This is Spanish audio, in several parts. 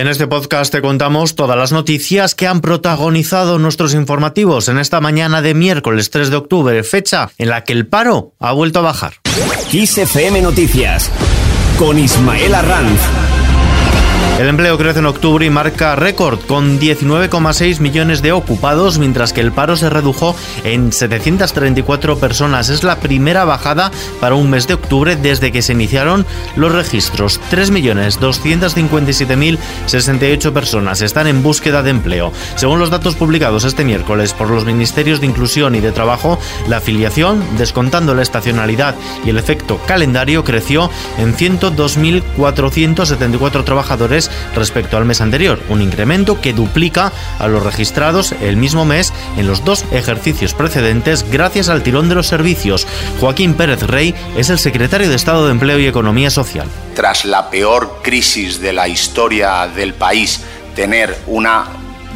En este podcast te contamos todas las noticias que han protagonizado nuestros informativos en esta mañana de miércoles 3 de octubre, fecha en la que el paro ha vuelto a bajar. XFM Noticias con Ismael Arranz. El empleo crece en octubre y marca récord con 19,6 millones de ocupados, mientras que el paro se redujo en 734 personas. Es la primera bajada para un mes de octubre desde que se iniciaron los registros. 3.257.068 personas están en búsqueda de empleo. Según los datos publicados este miércoles por los Ministerios de Inclusión y de Trabajo, la afiliación, descontando la estacionalidad y el efecto calendario, creció en 102.474 trabajadores respecto al mes anterior, un incremento que duplica a los registrados el mismo mes en los dos ejercicios precedentes gracias al tirón de los servicios. Joaquín Pérez Rey es el secretario de Estado de Empleo y Economía Social. Tras la peor crisis de la historia del país, tener una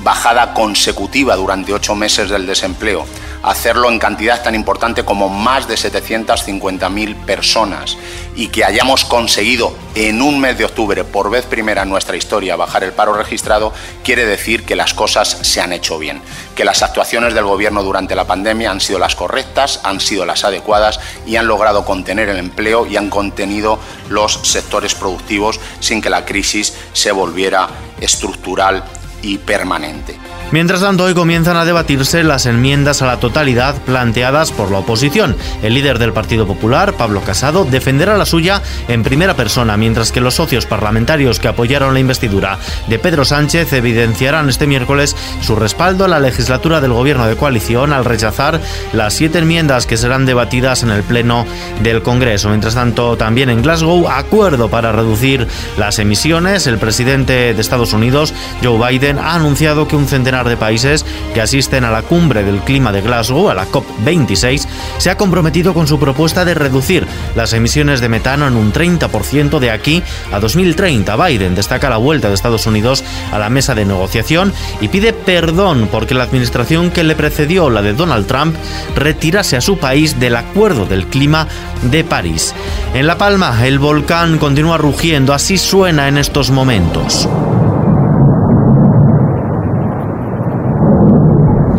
bajada consecutiva durante ocho meses del desempleo, hacerlo en cantidad tan importante como más de 750.000 personas y que hayamos conseguido en un mes de octubre, por vez primera en nuestra historia, bajar el paro registrado, quiere decir que las cosas se han hecho bien, que las actuaciones del Gobierno durante la pandemia han sido las correctas, han sido las adecuadas y han logrado contener el empleo y han contenido los sectores productivos sin que la crisis se volviera estructural y permanente. Mientras tanto, hoy comienzan a debatirse las enmiendas a la totalidad planteadas por la oposición. El líder del Partido Popular, Pablo Casado, defenderá la suya en primera persona, mientras que los socios parlamentarios que apoyaron la investidura de Pedro Sánchez evidenciarán este miércoles su respaldo a la legislatura del gobierno de coalición al rechazar las siete enmiendas que serán debatidas en el Pleno del Congreso. Mientras tanto, también en Glasgow, acuerdo para reducir las emisiones. El presidente de Estados Unidos, Joe Biden, ha anunciado que un centenar de países que asisten a la cumbre del clima de Glasgow, a la COP26, se ha comprometido con su propuesta de reducir las emisiones de metano en un 30% de aquí a 2030. Biden destaca la vuelta de Estados Unidos a la mesa de negociación y pide perdón porque la administración que le precedió, la de Donald Trump, retirase a su país del Acuerdo del Clima de París. En La Palma, el volcán continúa rugiendo, así suena en estos momentos.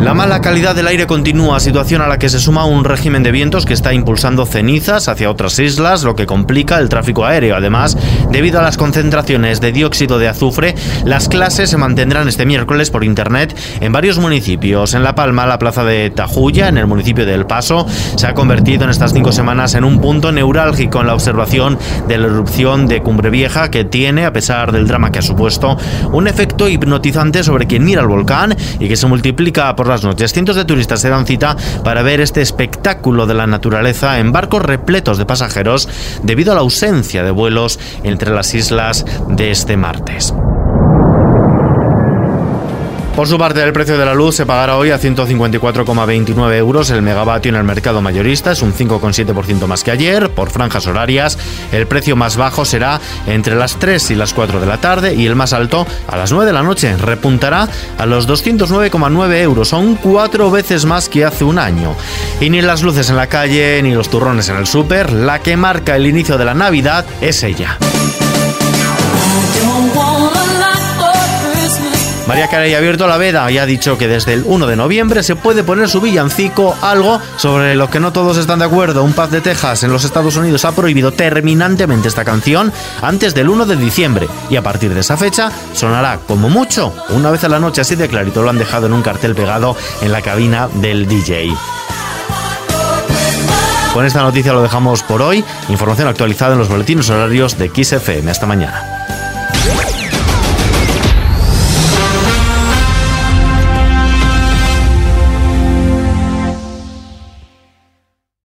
La mala calidad del aire continúa, situación a la que se suma un régimen de vientos que está impulsando cenizas hacia otras islas, lo que complica el tráfico aéreo. Además, debido a las concentraciones de dióxido de azufre, las clases se mantendrán este miércoles por internet en varios municipios. En La Palma, la plaza de Tajuya, en el municipio de El Paso, se ha convertido en estas cinco semanas en un punto neurálgico en la observación de la erupción de Cumbre Vieja, que tiene, a pesar del drama que ha supuesto, un efecto hipnotizante sobre quien mira el volcán y que se multiplica por la Cientos de turistas se dan cita para ver este espectáculo de la naturaleza en barcos repletos de pasajeros debido a la ausencia de vuelos entre las islas de este martes. Por su parte, el precio de la luz se pagará hoy a 154,29 euros el megavatio en el mercado mayorista, es un 5,7% más que ayer. Por franjas horarias, el precio más bajo será entre las 3 y las 4 de la tarde y el más alto a las 9 de la noche. Repuntará a los 209,9 euros, son cuatro veces más que hace un año. Y ni las luces en la calle ni los turrones en el súper, la que marca el inicio de la Navidad es ella. María Carey ha abierto la veda y ha dicho que desde el 1 de noviembre se puede poner su villancico, algo sobre lo que no todos están de acuerdo. Un paz de Texas en los Estados Unidos ha prohibido terminantemente esta canción antes del 1 de diciembre y a partir de esa fecha sonará como mucho una vez a la noche, así de clarito lo han dejado en un cartel pegado en la cabina del DJ. Con esta noticia lo dejamos por hoy. Información actualizada en los boletines horarios de XFM. Hasta mañana.